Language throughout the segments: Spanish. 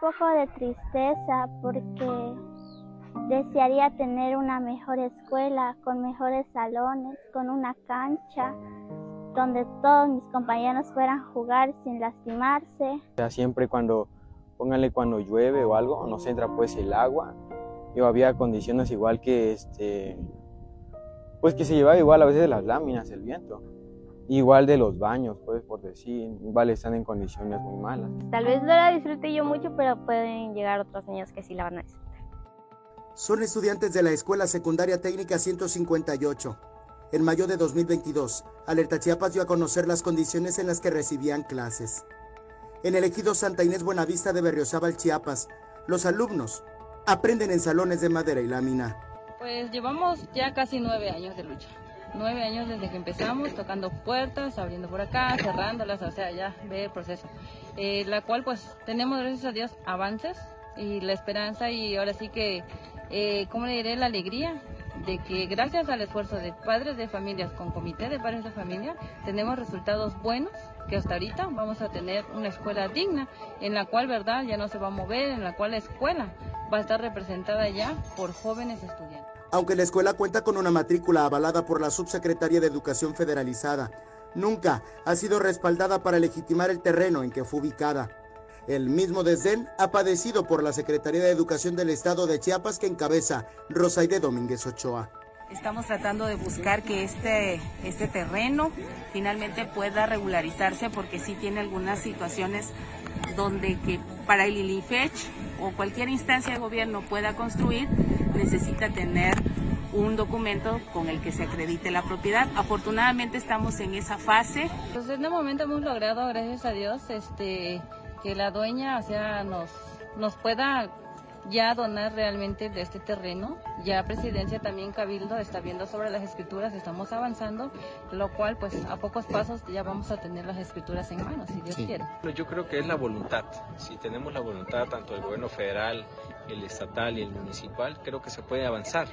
poco de tristeza porque desearía tener una mejor escuela, con mejores salones, con una cancha, donde todos mis compañeros fueran jugar sin lastimarse. O siempre cuando, pónganle cuando llueve o algo, nos entra pues el agua. Yo había condiciones igual que este, pues que se llevaba igual a veces las láminas, el viento. Igual de los baños, pues por decir, igual están en condiciones muy malas. Tal vez no la disfrute yo mucho, pero pueden llegar otros años que sí la van a disfrutar. Son estudiantes de la Escuela Secundaria Técnica 158. En mayo de 2022, Alerta Chiapas dio a conocer las condiciones en las que recibían clases. En el ejido Santa Inés Buenavista de Berriozábal, Chiapas, los alumnos aprenden en salones de madera y lámina. Pues llevamos ya casi nueve años de lucha. Nueve años desde que empezamos, tocando puertas, abriendo por acá, cerrándolas, o sea, ya ve el proceso. Eh, la cual pues tenemos, gracias a Dios, avances y la esperanza y ahora sí que, eh, ¿cómo le diré? La alegría de que gracias al esfuerzo de padres de familias con comité de padres de familia tenemos resultados buenos que hasta ahorita vamos a tener una escuela digna en la cual verdad ya no se va a mover en la cual la escuela va a estar representada ya por jóvenes estudiantes. Aunque la escuela cuenta con una matrícula avalada por la Subsecretaría de Educación Federalizada, nunca ha sido respaldada para legitimar el terreno en que fue ubicada. El mismo desdén ha padecido por la Secretaría de Educación del Estado de Chiapas que encabeza Rosaide Domínguez Ochoa. Estamos tratando de buscar que este, este terreno finalmente pueda regularizarse porque sí tiene algunas situaciones donde que para el ILIFECH o cualquier instancia de gobierno pueda construir necesita tener un documento con el que se acredite la propiedad. Afortunadamente estamos en esa fase. Pues en el momento hemos logrado, gracias a Dios, este que la dueña, o sea, nos, nos pueda ya donar realmente de este terreno. Ya Presidencia también Cabildo está viendo sobre las escrituras, estamos avanzando, lo cual pues a pocos pasos ya vamos a tener las escrituras en mano, si Dios quiere. Yo creo que es la voluntad. Si tenemos la voluntad tanto del gobierno federal, el estatal y el municipal, creo que se puede avanzar.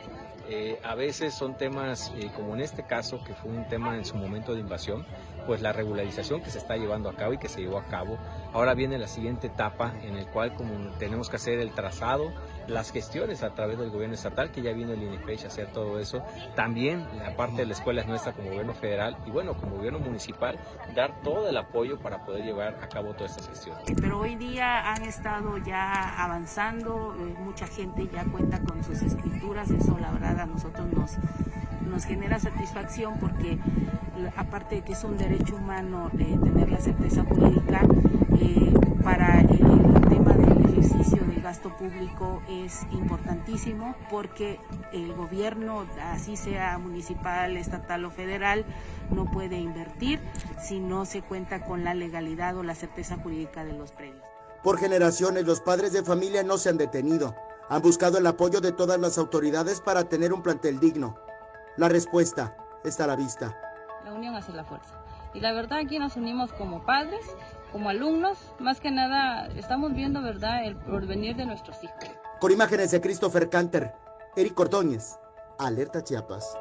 Eh, a veces son temas, eh, como en este caso, que fue un tema en su momento de invasión, pues la regularización que se está llevando a cabo y que se llevó a cabo. Ahora viene la siguiente etapa en el cual como tenemos que hacer el trazado, las gestiones a través del gobierno estatal, que ya vino el INEFECH a hacer todo eso. También la parte de la escuela es nuestra como gobierno federal y bueno, como gobierno municipal, dar todo el apoyo para poder llevar a cabo todas estas gestiones. Pero hoy día han estado ya avanzando, eh, mucha gente ya cuenta con sus escrituras, eso la verdad a nosotros nos, nos genera satisfacción porque aparte de que es un derecho humano eh, tener la certeza jurídica, eh, para el, tema del ejercicio del gasto público es importantísimo porque el gobierno, así sea municipal, estatal o federal, no puede invertir si no se cuenta con la legalidad o la certeza jurídica de los predios. Por generaciones los padres de familia no se han detenido. Han buscado el apoyo de todas las autoridades para tener un plantel digno. La respuesta está a la vista. La unión hace la fuerza. Y la verdad aquí nos unimos como padres, como alumnos, más que nada estamos viendo, ¿verdad?, el porvenir de nuestros hijos. Con imágenes de Christopher Canter, Eric Ordóñez, Alerta Chiapas.